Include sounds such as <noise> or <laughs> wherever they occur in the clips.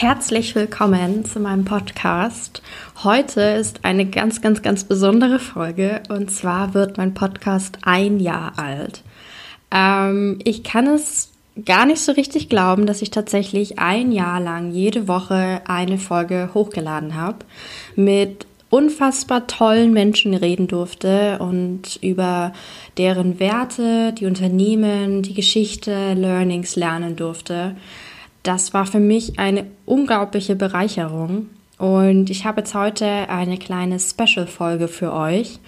Herzlich willkommen zu meinem Podcast. Heute ist eine ganz, ganz, ganz besondere Folge und zwar wird mein Podcast ein Jahr alt. Ähm, ich kann es gar nicht so richtig glauben, dass ich tatsächlich ein Jahr lang jede Woche eine Folge hochgeladen habe, mit unfassbar tollen Menschen reden durfte und über deren Werte, die Unternehmen, die Geschichte, Learnings lernen durfte das war für mich eine unglaubliche Bereicherung. Und ich habe jetzt heute eine kleine Special-Folge für euch.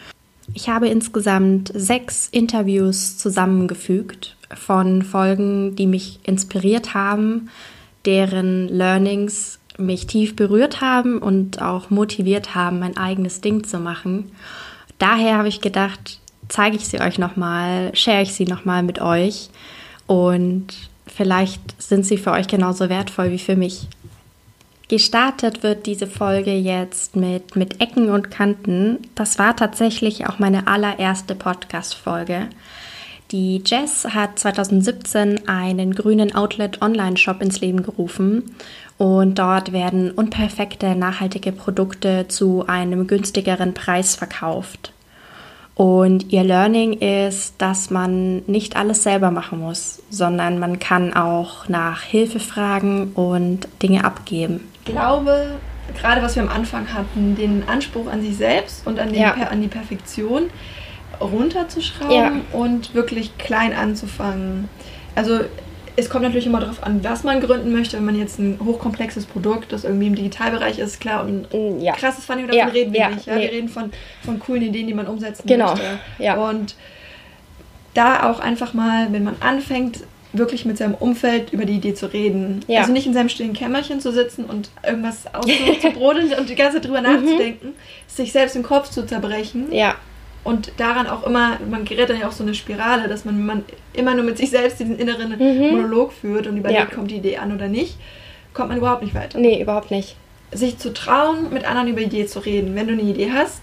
Ich habe insgesamt sechs Interviews zusammengefügt von Folgen, die mich inspiriert haben, deren Learnings mich tief berührt haben und auch motiviert haben, mein eigenes Ding zu machen. Daher habe ich gedacht, zeige ich sie euch nochmal, share ich sie nochmal mit euch und Vielleicht sind sie für euch genauso wertvoll wie für mich. Gestartet wird diese Folge jetzt mit, mit Ecken und Kanten. Das war tatsächlich auch meine allererste Podcast-Folge. Die Jess hat 2017 einen grünen Outlet-Online-Shop ins Leben gerufen und dort werden unperfekte, nachhaltige Produkte zu einem günstigeren Preis verkauft. Und ihr Learning ist, dass man nicht alles selber machen muss, sondern man kann auch nach Hilfe fragen und Dinge abgeben. Ich glaube, gerade was wir am Anfang hatten, den Anspruch an sich selbst und an, ja. an die Perfektion runterzuschrauben ja. und wirklich klein anzufangen. Also es kommt natürlich immer darauf an, was man gründen möchte. Wenn man jetzt ein hochkomplexes Produkt, das irgendwie im Digitalbereich ist, klar, und mm, ja. krasses Funding, davon ja. reden wir ja. nicht. Ja? Nee. Wir reden von, von coolen Ideen, die man umsetzen genau. möchte. Ja. Und da auch einfach mal, wenn man anfängt, wirklich mit seinem Umfeld über die Idee zu reden. Ja. Also nicht in seinem stillen Kämmerchen zu sitzen und irgendwas auszubrodeln <laughs> und die ganze Zeit drüber mhm. nachzudenken, sich selbst im Kopf zu zerbrechen. Ja und daran auch immer, man gerät dann ja auch so eine Spirale, dass man, man immer nur mit sich selbst diesen inneren mhm. Monolog führt und überlegt, ja. kommt die Idee an oder nicht, kommt man überhaupt nicht weiter. Nee, überhaupt nicht. Sich zu trauen, mit anderen über Idee zu reden. Wenn du eine Idee hast,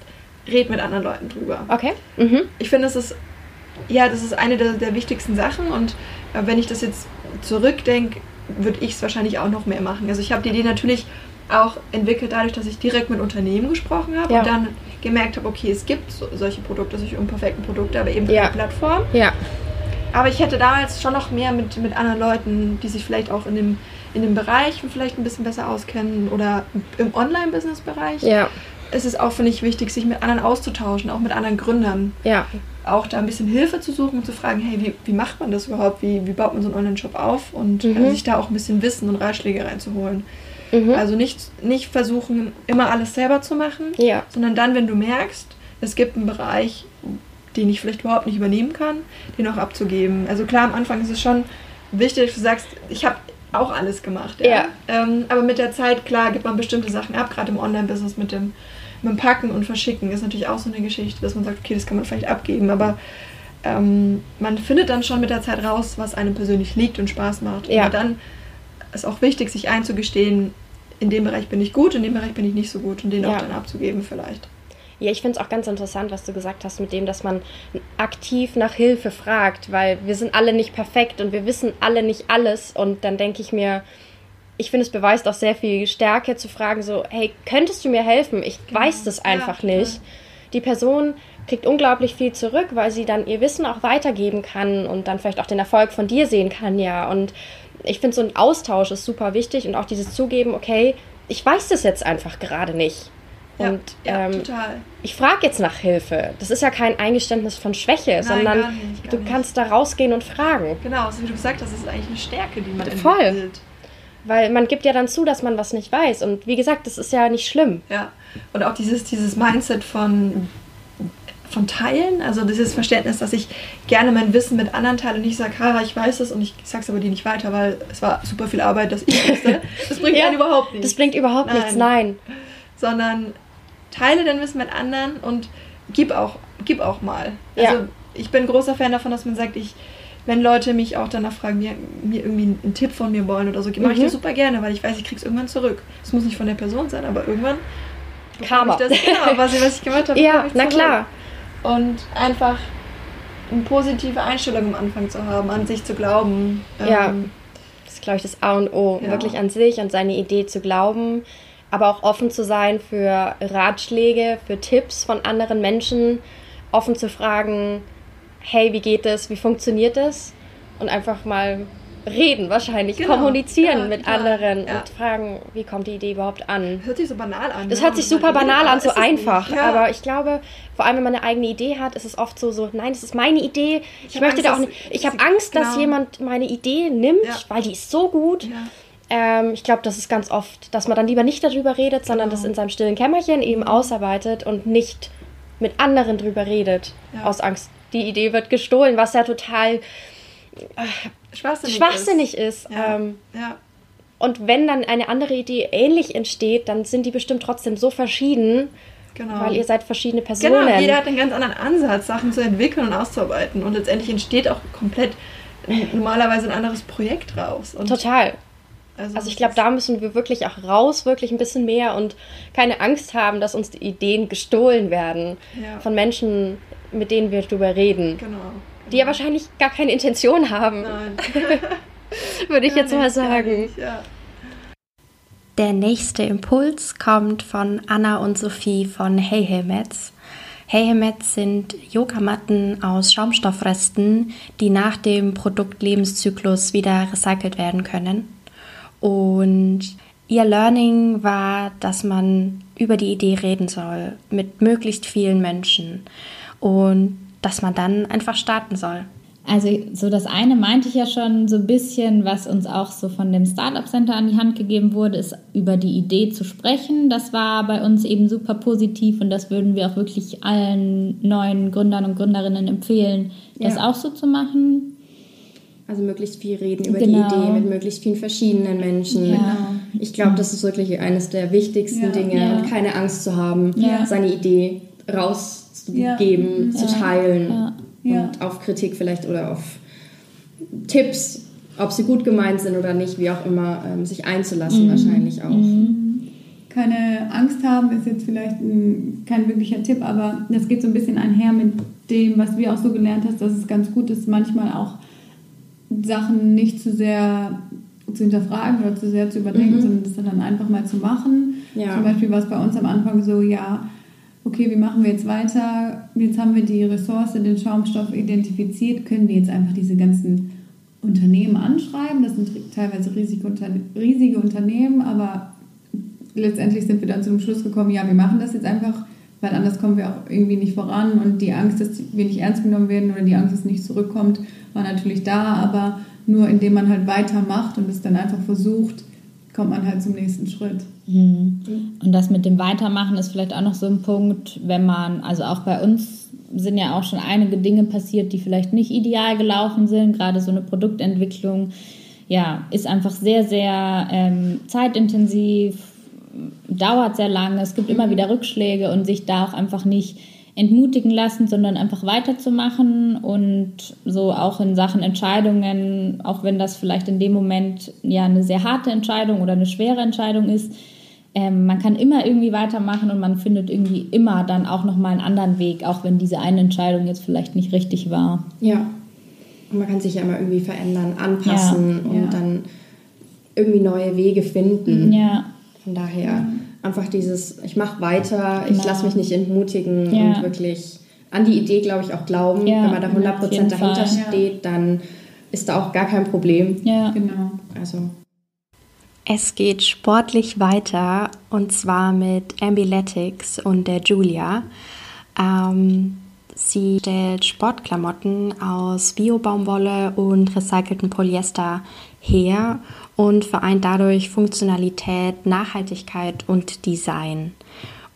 red mit anderen Leuten drüber. Okay. Mhm. Ich finde, das ist, ja, das ist eine der, der wichtigsten Sachen und äh, wenn ich das jetzt zurückdenke, würde ich es wahrscheinlich auch noch mehr machen. Also ich habe die Idee natürlich auch entwickelt dadurch, dass ich direkt mit Unternehmen gesprochen habe ja. und dann gemerkt habe, okay, es gibt so, solche Produkte, solche unperfekten Produkte, aber eben ja. eine Plattform. Ja. Aber ich hätte damals schon noch mehr mit, mit anderen Leuten, die sich vielleicht auch in dem, in dem Bereich vielleicht ein bisschen besser auskennen oder im Online-Business-Bereich. Ja. Es ist auch, finde ich, wichtig, sich mit anderen auszutauschen, auch mit anderen Gründern. Ja. Auch da ein bisschen Hilfe zu suchen und zu fragen, hey, wie, wie macht man das überhaupt? Wie, wie baut man so einen Online-Shop auf? Und mhm. äh, sich da auch ein bisschen Wissen und Ratschläge reinzuholen. Mhm. Also nicht, nicht versuchen, immer alles selber zu machen, ja. sondern dann, wenn du merkst, es gibt einen Bereich, den ich vielleicht überhaupt nicht übernehmen kann, den auch abzugeben. Also klar, am Anfang ist es schon wichtig, dass du sagst, ich habe auch alles gemacht. Ja. ja. Ähm, aber mit der Zeit, klar, gibt man bestimmte Sachen ab, gerade im Online-Business mit dem, mit dem Packen und Verschicken ist natürlich auch so eine Geschichte, dass man sagt, okay, das kann man vielleicht abgeben, aber ähm, man findet dann schon mit der Zeit raus, was einem persönlich liegt und Spaß macht. Ja. Und dann ist auch wichtig, sich einzugestehen, in dem Bereich bin ich gut, in dem Bereich bin ich nicht so gut und den ja. auch dann abzugeben vielleicht. Ja, ich finde es auch ganz interessant, was du gesagt hast mit dem, dass man aktiv nach Hilfe fragt, weil wir sind alle nicht perfekt und wir wissen alle nicht alles. Und dann denke ich mir, ich finde, es beweist auch sehr viel Stärke zu fragen, so, hey, könntest du mir helfen? Ich genau. weiß das einfach ja, nicht. Die Person kriegt unglaublich viel zurück, weil sie dann ihr Wissen auch weitergeben kann und dann vielleicht auch den Erfolg von dir sehen kann, ja. Und ich finde, so ein Austausch ist super wichtig und auch dieses Zugeben, okay, ich weiß das jetzt einfach gerade nicht. Und ja, ja, ähm, ich frage jetzt nach Hilfe. Das ist ja kein Eingeständnis von Schwäche, Nein, sondern gar nicht, gar du nicht. kannst da rausgehen und fragen. Genau, so wie du gesagt hast, das ist eigentlich eine Stärke, die man Voll. entwickelt. Weil man gibt ja dann zu, dass man was nicht weiß. Und wie gesagt, das ist ja nicht schlimm. Ja. Und auch dieses, dieses Mindset von von Teilen, also dieses Verständnis, dass ich gerne mein Wissen mit anderen teile und nicht sage, Kara, ich weiß es und ich sage es aber dir nicht weiter, weil es war super viel Arbeit, dass ich wusste. <laughs> Das bringt ja, überhaupt nichts. Das bringt überhaupt nein. nichts, nein. Sondern teile dein Wissen mit anderen und gib auch, gib auch mal. Also ja. ich bin großer Fan davon, dass man sagt, ich, wenn Leute mich auch danach fragen, mir, mir irgendwie einen Tipp von mir wollen oder so, mache ich das mhm. super gerne, weil ich weiß, ich krieg's irgendwann zurück. Es muss nicht von der Person sein, aber irgendwann Karma. Ich das, genau, was, was ich gemacht habe. <laughs> Ja, na klar. Und einfach eine positive Einstellung am Anfang zu haben, an sich zu glauben. Ja, ähm, das ist, glaube ich, das A und O. Ja. Wirklich an sich, an seine Idee zu glauben, aber auch offen zu sein für Ratschläge, für Tipps von anderen Menschen, offen zu fragen, hey, wie geht es, wie funktioniert es? Und einfach mal reden wahrscheinlich, genau. kommunizieren ja, mit klar. anderen ja. und fragen, wie kommt die Idee überhaupt an. Hört sich so banal an. Das ne? hört sich super banal an, so einfach. Ja. Aber ich glaube, vor allem wenn man eine eigene Idee hat, ist es oft so, so nein, das ist meine Idee. Ich, ich möchte Angst, da auch nicht. Ich habe Angst, genau. dass jemand meine Idee nimmt, weil die ist so gut. Ähm, ich glaube, das ist ganz oft, dass man dann lieber nicht darüber redet, sondern genau. das in seinem stillen Kämmerchen eben mhm. ausarbeitet und nicht mit anderen drüber redet. Aus Angst, die Idee wird gestohlen, was ja total schwachsinnig, schwachsinnig ist. ist. Ja. Ähm, ja. Und wenn dann eine andere Idee ähnlich entsteht, dann sind die bestimmt trotzdem so verschieden, genau. weil ihr seid verschiedene Personen. Genau, jeder hat einen ganz anderen Ansatz, Sachen zu entwickeln und auszuarbeiten. Und letztendlich entsteht auch komplett normalerweise ein anderes Projekt raus. Und Total. Also, also ich glaube, da müssen wir wirklich auch raus, wirklich ein bisschen mehr und keine Angst haben, dass uns die Ideen gestohlen werden ja. von Menschen, mit denen wir darüber reden. Genau die ja wahrscheinlich gar keine Intention haben. Nein. <laughs> Würde ich jetzt mal sagen. Nicht, ja. Der nächste Impuls kommt von Anna und Sophie von Hey Hey Mets. Hey Hey Mets sind Yogamatten aus Schaumstoffresten, die nach dem Produktlebenszyklus wieder recycelt werden können. Und ihr Learning war, dass man über die Idee reden soll mit möglichst vielen Menschen. Und dass man dann einfach starten soll. Also so das eine meinte ich ja schon so ein bisschen, was uns auch so von dem Startup Center an die Hand gegeben wurde, ist über die Idee zu sprechen. Das war bei uns eben super positiv und das würden wir auch wirklich allen neuen Gründern und Gründerinnen empfehlen, das ja. auch so zu machen. Also möglichst viel reden über genau. die Idee mit möglichst vielen verschiedenen Menschen. Ja. Ich glaube, das ist wirklich eines der wichtigsten ja. Dinge und keine Angst zu haben, seine Idee raus geben, ja. zu teilen ja. und auf Kritik vielleicht oder auf Tipps, ob sie gut gemeint sind oder nicht, wie auch immer, ähm, sich einzulassen mhm. wahrscheinlich auch. Mhm. Keine Angst haben ist jetzt vielleicht ein, kein wirklicher Tipp, aber das geht so ein bisschen einher mit dem, was wir auch so gelernt hast, dass es ganz gut ist, manchmal auch Sachen nicht zu sehr zu hinterfragen oder zu sehr zu überdenken, mhm. sondern das dann einfach mal zu machen. Ja. Zum Beispiel war es bei uns am Anfang so, ja, okay, wie machen wir jetzt weiter? Jetzt haben wir die Ressource, den Schaumstoff identifiziert, können wir jetzt einfach diese ganzen Unternehmen anschreiben. Das sind teilweise riesige, riesige Unternehmen, aber letztendlich sind wir dann zu dem Schluss gekommen, ja, wir machen das jetzt einfach, weil anders kommen wir auch irgendwie nicht voran und die Angst, dass wir nicht ernst genommen werden oder die Angst, dass nicht zurückkommt, war natürlich da, aber nur indem man halt weitermacht und es dann einfach versucht, kommt man halt zum nächsten Schritt. Mhm. Und das mit dem Weitermachen ist vielleicht auch noch so ein Punkt, wenn man, also auch bei uns sind ja auch schon einige Dinge passiert, die vielleicht nicht ideal gelaufen sind. Gerade so eine Produktentwicklung, ja, ist einfach sehr, sehr ähm, zeitintensiv, dauert sehr lange. Es gibt immer mhm. wieder Rückschläge und sich da auch einfach nicht entmutigen lassen, sondern einfach weiterzumachen und so auch in Sachen Entscheidungen, auch wenn das vielleicht in dem Moment ja eine sehr harte Entscheidung oder eine schwere Entscheidung ist, ähm, man kann immer irgendwie weitermachen und man findet irgendwie immer dann auch nochmal einen anderen Weg, auch wenn diese eine Entscheidung jetzt vielleicht nicht richtig war. Ja. Und man kann sich ja immer irgendwie verändern, anpassen ja, und ja. dann irgendwie neue Wege finden. Ja. Von daher einfach dieses, ich mache weiter, genau. ich lasse mich nicht entmutigen ja. und wirklich an die Idee, glaube ich, auch glauben. Ja, Wenn man da 100% dahinter Fall. steht, dann ist da auch gar kein Problem. Ja, genau. Also. Es geht sportlich weiter und zwar mit Ambuletics und der Julia. Ähm, sie stellt Sportklamotten aus Biobaumwolle und recyceltem Polyester her und vereint dadurch Funktionalität, Nachhaltigkeit und Design.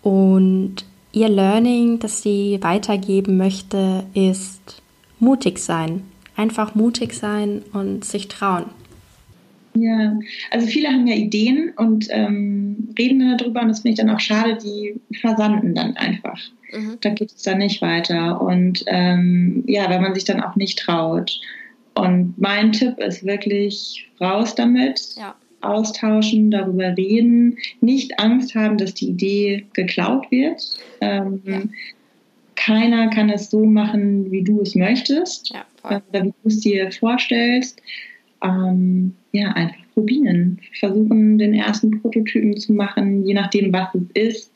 Und ihr Learning, das sie weitergeben möchte, ist mutig sein. Einfach mutig sein und sich trauen. Ja, also viele haben ja Ideen und ähm, reden dann darüber und das finde ich dann auch schade, die versanden dann einfach. Mhm. Da geht es dann nicht weiter. Und ähm, ja, wenn man sich dann auch nicht traut. Und mein Tipp ist wirklich raus damit. Ja. Austauschen, darüber reden, nicht Angst haben, dass die Idee geklaut wird. Ähm, ja. Keiner kann es so machen, wie du es möchtest ja, oder wie du es dir vorstellst. Ähm, ja, einfach probieren. Versuchen, den ersten Prototypen zu machen, je nachdem, was es ist.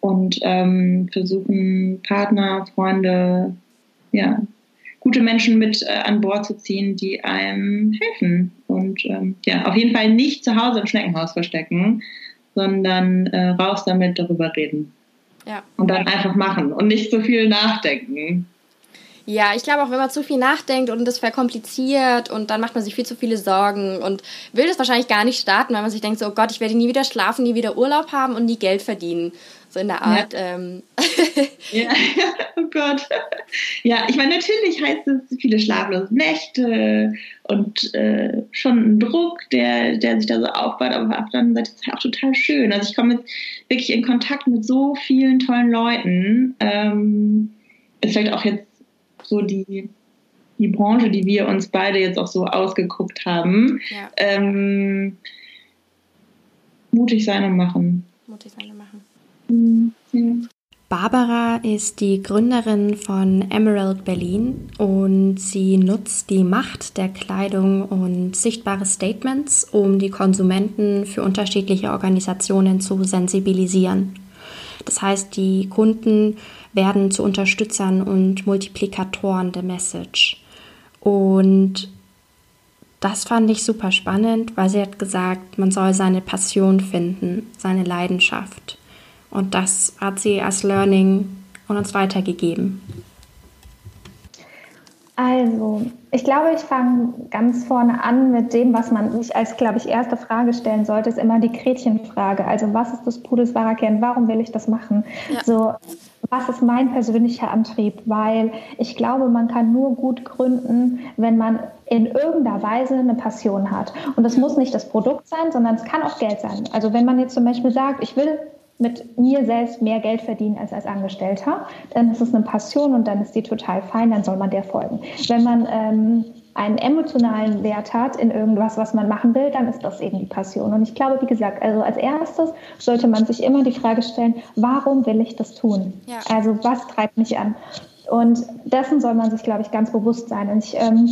Und ähm, versuchen, Partner, Freunde, ja, gute Menschen mit äh, an Bord zu ziehen, die einem helfen. Und ähm, ja, auf jeden Fall nicht zu Hause im Schneckenhaus verstecken, sondern äh, raus damit darüber reden. Ja. Und dann einfach machen und nicht so viel nachdenken. Ja, ich glaube auch, wenn man zu viel nachdenkt und das verkompliziert und dann macht man sich viel zu viele Sorgen und will das wahrscheinlich gar nicht starten, weil man sich denkt, so, oh Gott, ich werde nie wieder schlafen, nie wieder Urlaub haben und nie Geld verdienen. So in der Art. <laughs> Ja. Ähm. <laughs> ja, oh Gott. Ja, ich meine, natürlich heißt es viele schlaflose Nächte und äh, schon ein Druck, der, der sich da so aufbaut, aber auf der anderen Seite ist es halt auch total schön. Also ich komme jetzt wirklich in Kontakt mit so vielen tollen Leuten. Ähm, ist vielleicht auch jetzt so die, die Branche, die wir uns beide jetzt auch so ausgeguckt haben. Ja. Ähm, mutig sein und machen. Mutig sein und machen. Barbara ist die Gründerin von Emerald Berlin und sie nutzt die Macht der Kleidung und sichtbare Statements, um die Konsumenten für unterschiedliche Organisationen zu sensibilisieren. Das heißt, die Kunden werden zu Unterstützern und Multiplikatoren der Message. Und das fand ich super spannend, weil sie hat gesagt, man soll seine Passion finden, seine Leidenschaft. Und das hat sie als Learning und uns weitergegeben. Also, ich glaube, ich fange ganz vorne an mit dem, was man sich als, glaube ich, erste Frage stellen sollte, ist immer die Gretchenfrage. Also, was ist das Pudels wahrer Kern? Warum will ich das machen? Ja. So, was ist mein persönlicher Antrieb? Weil ich glaube, man kann nur gut gründen, wenn man in irgendeiner Weise eine Passion hat. Und das muss nicht das Produkt sein, sondern es kann auch Geld sein. Also, wenn man jetzt zum Beispiel sagt, ich will mit mir selbst mehr Geld verdienen als als Angestellter, dann ist es eine Passion und dann ist die total fein, dann soll man der folgen. Wenn man ähm, einen emotionalen Wert hat in irgendwas, was man machen will, dann ist das eben die Passion. Und ich glaube, wie gesagt, also als erstes sollte man sich immer die Frage stellen, warum will ich das tun? Ja. Also was treibt mich an? Und dessen soll man sich, glaube ich, ganz bewusst sein. Und ich ähm,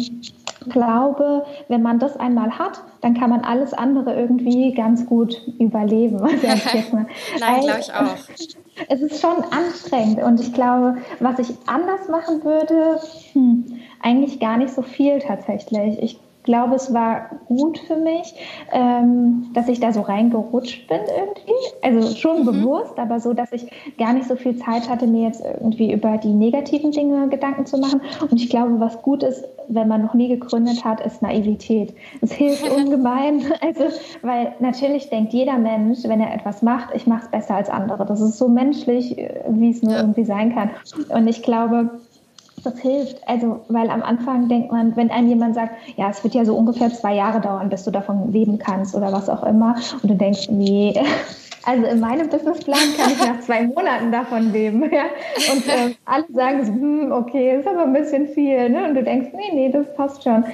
glaube, wenn man das einmal hat, dann kann man alles andere irgendwie ganz gut überleben. <laughs> <laughs> Nein, glaube ich auch. <laughs> Es ist schon anstrengend und ich glaube, was ich anders machen würde, hm, eigentlich gar nicht so viel tatsächlich. Ich glaube, es war gut für mich, ähm, dass ich da so reingerutscht bin irgendwie. Also schon mhm. bewusst, aber so, dass ich gar nicht so viel Zeit hatte, mir jetzt irgendwie über die negativen Dinge Gedanken zu machen. Und ich glaube, was gut ist, wenn man noch nie gegründet hat, ist Naivität. Es hilft <laughs> ungemein. Also, weil natürlich denkt jeder Mensch, wenn er etwas macht, ich mache es besser als andere. Das ist so menschlich, äh, wie es nur irgendwie sein kann. Und ich glaube, das hilft. Also, weil am Anfang denkt man, wenn einem jemand sagt, ja, es wird ja so ungefähr zwei Jahre dauern, bis du davon leben kannst oder was auch immer, und du denkst, nee, <laughs> also in meinem Businessplan kann ich nach zwei Monaten davon leben. <laughs> Ja? Und äh, alle sagen so, hm, okay, ist aber ein bisschen viel. Ne? Und du denkst, nee, nee, das passt schon.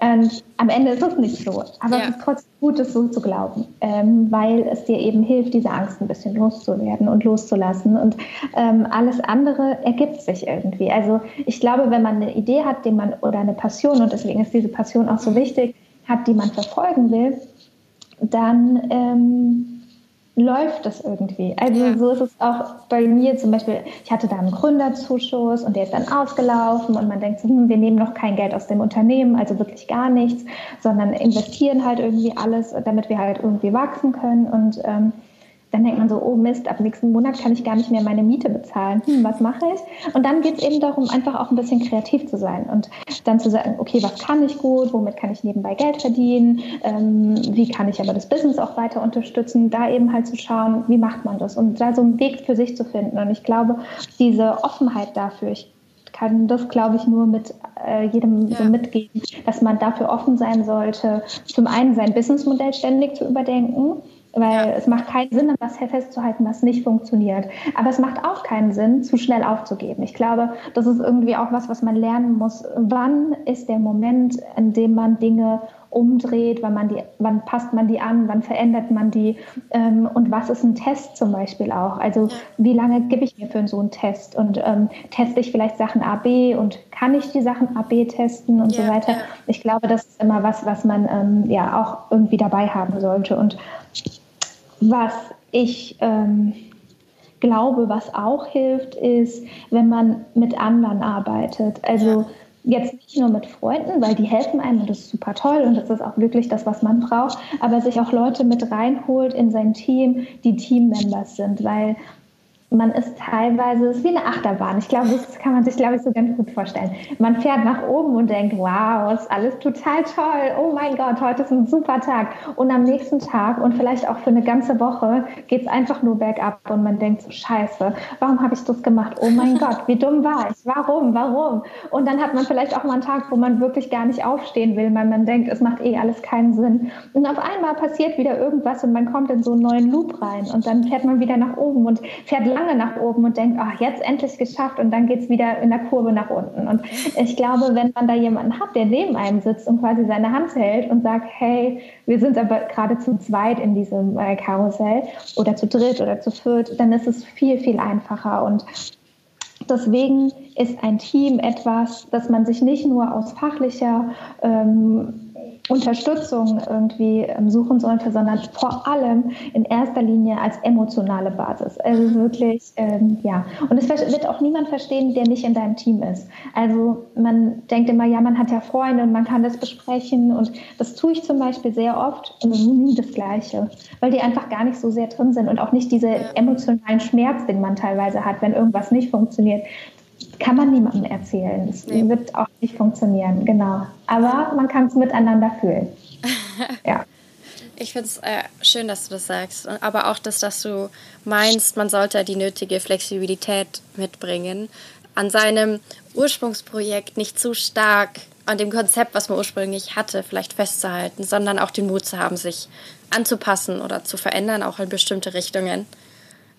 Und am Ende ist es nicht so. Aber ja. es ist trotzdem gut, es so zu glauben, ähm, weil es dir eben hilft, diese Angst ein bisschen loszuwerden und loszulassen. Und ähm, alles andere ergibt sich irgendwie. Also ich glaube, wenn man eine Idee hat, die man oder eine Passion, und deswegen ist diese Passion auch so wichtig, hat, die man verfolgen will, dann ähm, läuft das irgendwie. Also ja. so ist es auch bei mir zum Beispiel, ich hatte da einen Gründerzuschuss und der ist dann ausgelaufen und man denkt so, hm, wir nehmen noch kein Geld aus dem Unternehmen, also wirklich gar nichts, sondern investieren halt irgendwie alles, damit wir halt irgendwie wachsen können und ähm, dann denkt man so, oh Mist, ab nächsten Monat kann ich gar nicht mehr meine Miete bezahlen. Hm, was mache ich? Und dann geht es eben darum, einfach auch ein bisschen kreativ zu sein und dann zu sagen, okay, was kann ich gut, womit kann ich nebenbei Geld verdienen, ähm, wie kann ich aber das Business auch weiter unterstützen, da eben halt zu schauen, wie macht man das und da so einen Weg für sich zu finden. Und ich glaube, diese Offenheit dafür, ich kann das, glaube ich, nur mit äh, jedem ja. so mitgeben, dass man dafür offen sein sollte, zum einen sein Businessmodell ständig zu überdenken weil ja. es macht keinen Sinn, etwas festzuhalten, was nicht funktioniert. Aber es macht auch keinen Sinn, zu schnell aufzugeben. Ich glaube, das ist irgendwie auch was, was man lernen muss. Wann ist der Moment, in dem man Dinge umdreht, wann, man die, wann passt man die an, wann verändert man die ähm, und was ist ein Test zum Beispiel auch. Also wie lange gebe ich mir für so einen Test und ähm, teste ich vielleicht Sachen A, B und kann ich die Sachen A, B testen und ja, so weiter. Ja. Ich glaube, das ist immer was, was man ähm, ja auch irgendwie dabei haben sollte und was ich ähm, glaube, was auch hilft, ist, wenn man mit anderen arbeitet. Also jetzt nicht nur mit Freunden, weil die helfen einem und das ist super toll und das ist auch wirklich das, was man braucht, aber sich auch Leute mit reinholt in sein Team, die Teammembers sind, weil man ist teilweise, es ist wie eine Achterbahn. Ich glaube, das kann man sich, glaube ich, so ganz gut vorstellen. Man fährt nach oben und denkt, wow, ist alles total toll. Oh mein Gott, heute ist ein super Tag. Und am nächsten Tag und vielleicht auch für eine ganze Woche geht es einfach nur bergab und man denkt so, scheiße, warum habe ich das gemacht? Oh mein <laughs> Gott, wie dumm war ich? Warum? Warum? Und dann hat man vielleicht auch mal einen Tag, wo man wirklich gar nicht aufstehen will, weil man denkt, es macht eh alles keinen Sinn. Und auf einmal passiert wieder irgendwas und man kommt in so einen neuen Loop rein und dann fährt man wieder nach oben und fährt lange nach oben und denkt, ach, jetzt endlich geschafft und dann geht es wieder in der Kurve nach unten. Und ich glaube, wenn man da jemanden hat, der neben einem sitzt und quasi seine Hand hält und sagt, hey, wir sind aber gerade zu zweit in diesem äh, Karussell oder zu dritt oder zu viert, dann ist es viel, viel einfacher und Deswegen ist ein Team etwas, das man sich nicht nur aus fachlicher ähm, Unterstützung irgendwie ähm, suchen sollte, sondern vor allem in erster Linie als emotionale Basis. Also wirklich, ähm, ja. Und es wird auch niemand verstehen, der nicht in deinem Team ist. Also man denkt immer, ja, man hat ja Freunde und man kann das besprechen und das tue ich zum Beispiel sehr oft und nie das Gleiche, weil die einfach gar nicht so sehr drin sind und auch nicht diese emotionalen Schmerz, den man teilweise hat, wenn irgendwas nicht funktioniert kann man niemandem erzählen. Es nee. wird auch nicht funktionieren, genau. Aber man kann es miteinander fühlen. <laughs> ja. Ich finde es äh, schön, dass du das sagst. Aber auch, dass, dass du meinst, man sollte die nötige Flexibilität mitbringen. An seinem Ursprungsprojekt nicht zu stark an dem Konzept, was man ursprünglich hatte, vielleicht festzuhalten, sondern auch den Mut zu haben, sich anzupassen oder zu verändern, auch in bestimmte Richtungen.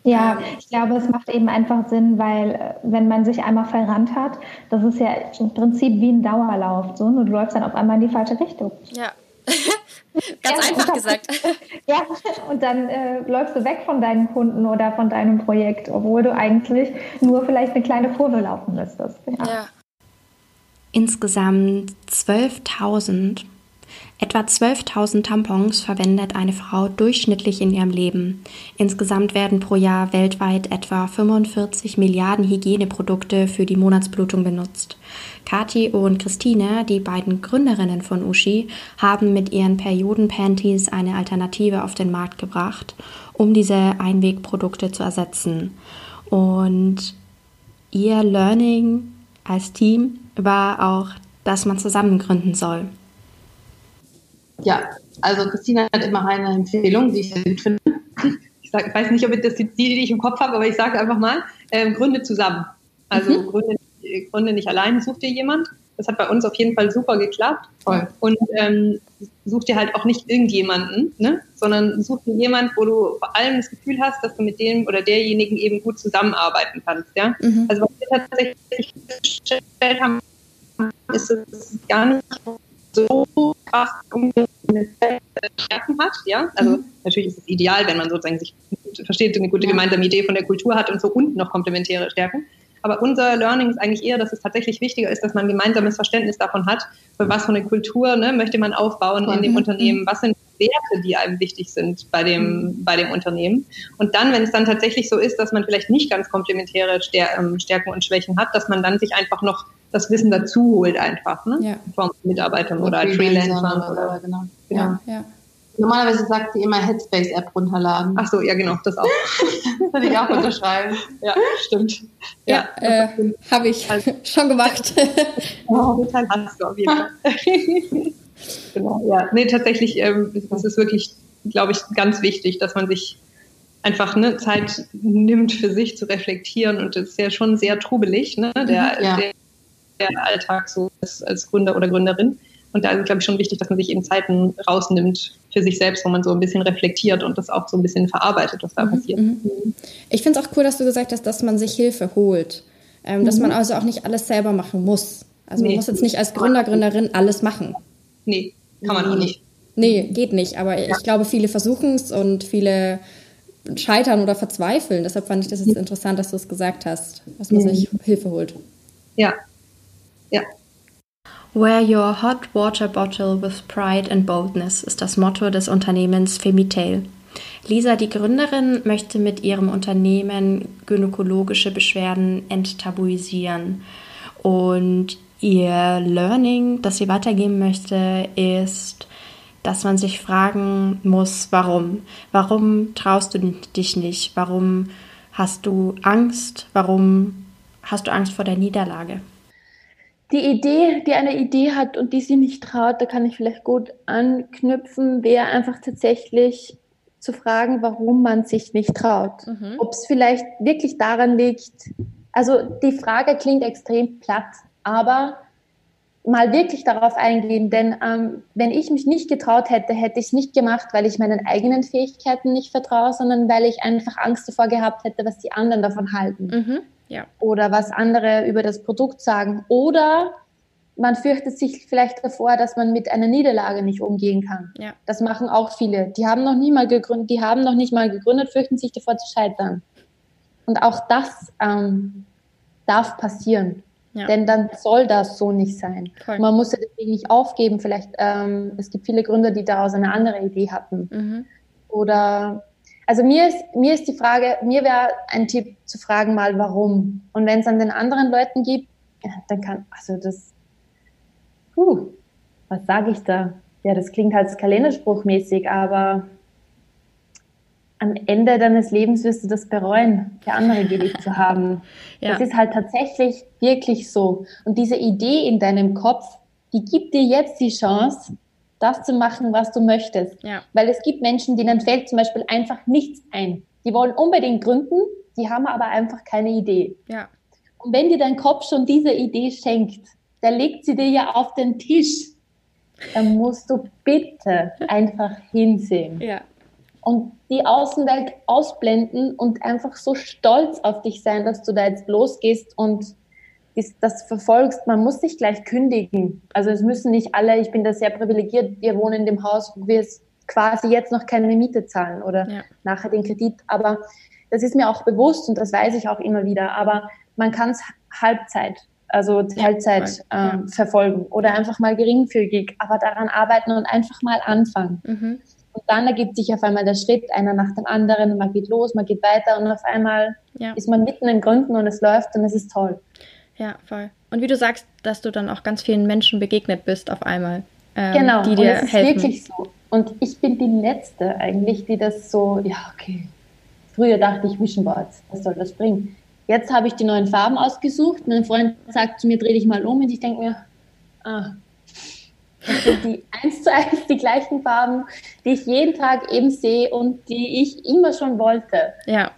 Ja, ich glaube, es macht eben einfach Sinn, weil äh, wenn man sich einmal verrannt hat, das ist ja im Prinzip wie ein Dauerlauf. So, und du läufst dann auf einmal in die falsche Richtung. Ja. <laughs> Ganz ja, einfach gesagt. <laughs> ja, und dann äh, läufst du weg von deinen Kunden oder von deinem Projekt, obwohl du eigentlich nur vielleicht eine kleine Kurve laufen müsstest. Ja. ja. Insgesamt 12.000 Etwa 12.000 Tampons verwendet eine Frau durchschnittlich in ihrem Leben. Insgesamt werden pro Jahr weltweit etwa 45 Milliarden Hygieneprodukte für die Monatsblutung benutzt. Kati und Christine, die beiden Gründerinnen von Uschi, haben mit ihren Periodenpanties eine Alternative auf den Markt gebracht, um diese Einwegprodukte zu ersetzen. Und ihr Learning als Team war auch, dass man zusammen gründen soll. Ja, also Christina hat immer eine Empfehlung, die ich sehr gut finde. Ich, sag, ich weiß nicht, ob das die, die ich im Kopf habe, aber ich sage einfach mal, ähm, gründe zusammen. Also mhm. gründe, gründe nicht allein, such dir jemand. Das hat bei uns auf jeden Fall super geklappt. Voll. Und ähm, such dir halt auch nicht irgendjemanden, ne? sondern such dir jemanden, wo du vor allem das Gefühl hast, dass du mit dem oder derjenigen eben gut zusammenarbeiten kannst. Ja? Mhm. Also was wir tatsächlich festgestellt haben, ist es gar nicht so krass Stärken hat, ja. Also mhm. natürlich ist es ideal, wenn man sozusagen sich versteht, eine gute gemeinsame Idee von der Kultur hat und so unten noch komplementäre Stärken. Aber unser Learning ist eigentlich eher, dass es tatsächlich wichtiger ist, dass man ein gemeinsames Verständnis davon hat, für was für eine Kultur ne, möchte man aufbauen in dem mhm. Unternehmen, was sind Werte, die einem wichtig sind bei dem, mhm. bei dem Unternehmen. Und dann, wenn es dann tatsächlich so ist, dass man vielleicht nicht ganz komplementäre ähm, Stärken und Schwächen hat, dass man dann sich einfach noch das Wissen dazu holt einfach, ne? Ja. Von Mitarbeitern oder, oder Freelancern. Oder, oder, genau. genau. Ja, ja. Normalerweise sagt sie immer Headspace-App runterladen. Ach so, ja genau, das auch. das <laughs> würde ich auch unterschreiben. Ja, stimmt. Ja, ja äh, habe ich also, <laughs> schon gemacht. <laughs> oh, den hast du auf jeden Fall. Genau, ja. Nee, tatsächlich ähm, ist es wirklich, glaube ich, ganz wichtig, dass man sich einfach ne, Zeit nimmt für sich zu reflektieren und es ist ja schon sehr trubelig, ne, der, ja. der, der Alltag so als, als Gründer oder Gründerin. Und da ist es, glaube ich, schon wichtig, dass man sich eben Zeiten rausnimmt für sich selbst, wo man so ein bisschen reflektiert und das auch so ein bisschen verarbeitet, was da mhm. passiert. Mhm. Ich finde es auch cool, dass du gesagt hast, dass man sich Hilfe holt. Ähm, mhm. Dass man also auch nicht alles selber machen muss. Also nee. man muss jetzt nicht als Gründer, Gründerin alles machen. Nee, kann man auch nicht. Nee, geht nicht. Aber ja. ich glaube, viele versuchen es und viele scheitern oder verzweifeln. Deshalb fand ich das jetzt interessant, dass du es gesagt hast, dass man sich Hilfe holt. Ja. Ja. Wear your hot water bottle with pride and boldness ist das Motto des Unternehmens Femitail. Lisa, die Gründerin, möchte mit ihrem Unternehmen gynäkologische Beschwerden enttabuisieren. Und ihr Learning, das sie weitergeben möchte, ist, dass man sich fragen muss, warum? Warum traust du dich nicht? Warum hast du Angst? Warum hast du Angst vor der Niederlage? die Idee, die eine Idee hat und die sie nicht traut, da kann ich vielleicht gut anknüpfen, wäre einfach tatsächlich zu fragen, warum man sich nicht traut. Mhm. Ob es vielleicht wirklich daran liegt, also die Frage klingt extrem platt, aber mal wirklich darauf eingehen, denn ähm, wenn ich mich nicht getraut hätte, hätte ich es nicht gemacht, weil ich meinen eigenen Fähigkeiten nicht vertraue, sondern weil ich einfach Angst davor gehabt hätte, was die anderen davon halten. Mhm ja. oder was andere über das Produkt sagen. Oder man fürchtet sich vielleicht davor, dass man mit einer Niederlage nicht umgehen kann. Ja. Das machen auch viele. Die haben noch nie mal gegründet, die haben noch nicht mal gegründet, fürchten sich davor zu scheitern. Und auch das ähm, darf passieren. Ja. Denn dann soll das so nicht sein. Man muss ja deswegen nicht aufgeben. Vielleicht, ähm, es gibt viele Gründer, die daraus eine andere Idee hatten. Mhm. Oder also mir ist, mir ist die Frage, mir wäre ein Tipp zu fragen mal, warum. Und wenn es an den anderen Leuten gibt, dann kann, also das, puh, was sage ich da? Ja, das klingt halt kalenderspruchmäßig, aber am Ende deines Lebens wirst du das bereuen, für andere geliebt zu haben. <laughs> ja. Das ist halt tatsächlich wirklich so. Und diese Idee in deinem Kopf, die gibt dir jetzt die Chance, das zu machen, was du möchtest. Ja. Weil es gibt Menschen, denen fällt zum Beispiel einfach nichts ein. Die wollen unbedingt gründen, die haben aber einfach keine Idee. Ja. Und wenn dir dein Kopf schon diese Idee schenkt, der legt sie dir ja auf den Tisch, dann musst du bitte einfach hinsehen. Ja. Und die Außenwelt ausblenden und einfach so stolz auf dich sein, dass du da jetzt losgehst und das verfolgst, man muss nicht gleich kündigen. Also es müssen nicht alle, ich bin da sehr privilegiert, wir wohnen in dem Haus, wo wir quasi jetzt noch keine Miete zahlen oder ja. nachher den Kredit. Aber das ist mir auch bewusst und das weiß ich auch immer wieder. Aber man kann es Halbzeit, also Teilzeit ja, ähm, ja. verfolgen oder einfach mal geringfügig, aber daran arbeiten und einfach mal anfangen. Mhm. Und dann ergibt sich auf einmal der Schritt, einer nach dem anderen, man geht los, man geht weiter und auf einmal ist man mitten im Gründen und es läuft und es ist toll. Ja, voll. Und wie du sagst, dass du dann auch ganz vielen Menschen begegnet bist auf einmal. Ähm, genau, die dir und das ist helfen. wirklich so. Und ich bin die Letzte eigentlich, die das so, ja, okay. Früher dachte ich Vision Boards, was soll das bringen? Jetzt habe ich die neuen Farben ausgesucht. Mein Freund sagt zu mir, dreh dich mal um. Und ich denke mir, ah, das sind die eins zu eins die gleichen Farben, die ich jeden Tag eben sehe und die ich immer schon wollte. Ja.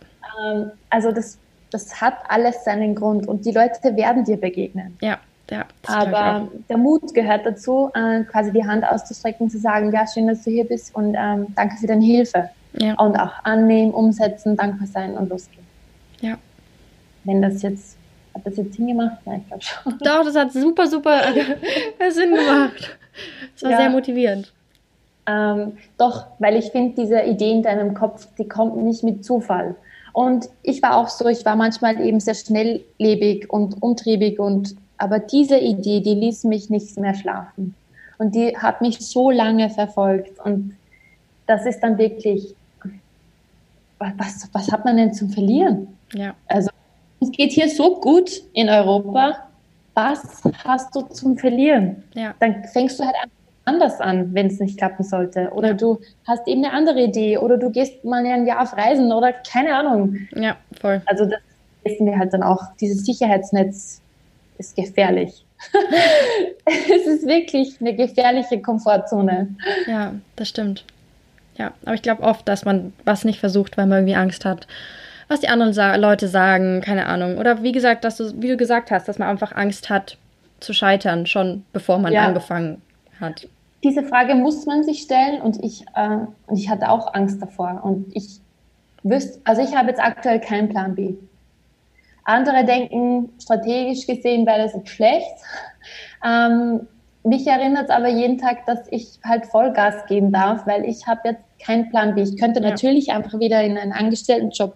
Ähm, also das das hat alles seinen Grund und die Leute werden dir begegnen. Ja, ja. Aber der Mut gehört dazu, äh, quasi die Hand auszustrecken, zu sagen, ja, schön, dass du hier bist und ähm, danke für deine Hilfe. Ja. Und auch annehmen, umsetzen, dankbar sein und losgehen. Ja. Wenn das jetzt, hat das jetzt Sinn gemacht? Ja, ich glaube schon. Doch, das hat super, super <laughs> Sinn gemacht. Das war ja. sehr motivierend. Ähm, doch, weil ich finde, diese Idee in deinem Kopf, die kommt nicht mit Zufall. Und ich war auch so, ich war manchmal eben sehr schnelllebig und umtriebig und aber diese Idee, die ließ mich nicht mehr schlafen. Und die hat mich so lange verfolgt. Und das ist dann wirklich, was, was hat man denn zum Verlieren? Ja. Also, es geht hier so gut in Europa. Was hast du zum Verlieren? Ja. Dann fängst du halt an anders an, wenn es nicht klappen sollte. Oder du hast eben eine andere Idee oder du gehst mal ein Jahr auf Reisen oder keine Ahnung. Ja, voll. Also das wissen wir halt dann auch. Dieses Sicherheitsnetz ist gefährlich. <laughs> es ist wirklich eine gefährliche Komfortzone. Ja, das stimmt. Ja, aber ich glaube oft, dass man was nicht versucht, weil man irgendwie Angst hat, was die anderen sa Leute sagen, keine Ahnung. Oder wie gesagt, dass du, wie du gesagt hast, dass man einfach Angst hat zu scheitern, schon bevor man ja. angefangen hat. Diese Frage muss man sich stellen und ich, äh, und ich hatte auch Angst davor. Und ich wüsste, also ich habe jetzt aktuell keinen Plan B. Andere denken, strategisch gesehen wäre das jetzt schlecht. <laughs> Ähm, mich erinnert es aber jeden Tag, dass ich halt Vollgas geben darf, weil ich habe jetzt keinen Plan B. Ich könnte ja. natürlich einfach wieder in einen Angestelltenjob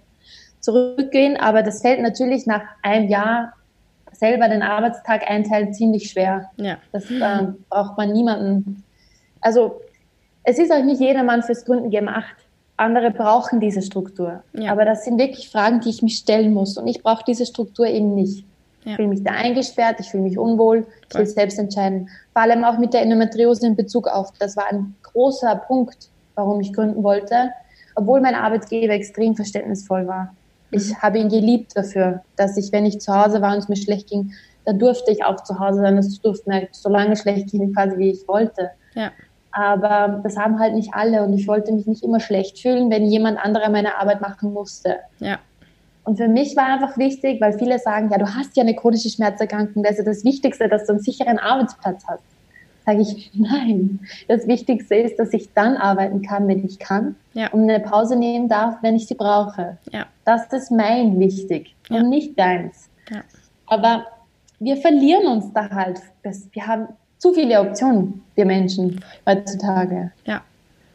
zurückgehen, aber das fällt natürlich nach einem Jahr selber den Arbeitstag einteilen ziemlich schwer. Ja. Das äh, braucht man niemanden. Also es ist auch nicht jedermann fürs Gründen gemacht. Andere brauchen diese Struktur. Ja. Aber das sind wirklich Fragen, die ich mich stellen muss. Und ich brauche diese Struktur eben nicht. Ja. Ich fühle mich da eingesperrt, ich fühle mich unwohl, ich will selbst entscheiden. Vor allem auch mit der Endometriose in Bezug auf, das war ein großer Punkt, warum ich gründen wollte, obwohl mein Arbeitgeber extrem verständnisvoll war. Ich mhm. habe ihn geliebt dafür, dass ich, wenn ich zu Hause war und es mir schlecht ging, da durfte ich auch zu Hause sein. Es durfte mir so lange schlecht gehen, quasi wie ich wollte. Ja. Aber das haben halt nicht alle und ich wollte mich nicht immer schlecht fühlen, wenn jemand anderer meine Arbeit machen musste. Ja. Und für mich war einfach wichtig, weil viele sagen, ja, du hast ja eine chronische Schmerzerkrankung, das ist das Wichtigste, dass du einen sicheren Arbeitsplatz hast. Sage ich, nein. Das Wichtigste ist, dass ich dann arbeiten kann, wenn ich kann ja. und eine Pause nehmen darf, wenn ich sie brauche. Ja. Das ist mein wichtig ja. und nicht deins. Aber wir verlieren uns da halt. Wir haben zu viele Optionen, wir Menschen heutzutage.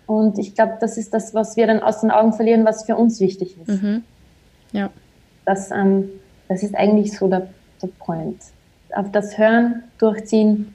Und ich glaube, das ist das, was wir dann aus den Augen verlieren, was für uns wichtig ist. Mhm. Ja. Das, ähm, das ist eigentlich so der, der Point. Auf das Hören, Durchziehen